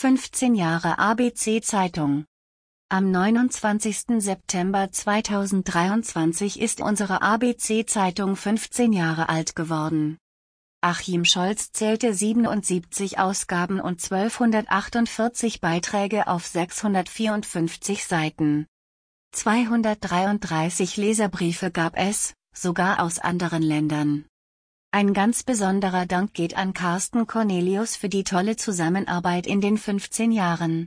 15 Jahre ABC Zeitung. Am 29. September 2023 ist unsere ABC Zeitung 15 Jahre alt geworden. Achim Scholz zählte 77 Ausgaben und 1248 Beiträge auf 654 Seiten. 233 Leserbriefe gab es, sogar aus anderen Ländern. Ein ganz besonderer Dank geht an Carsten Cornelius für die tolle Zusammenarbeit in den 15 Jahren.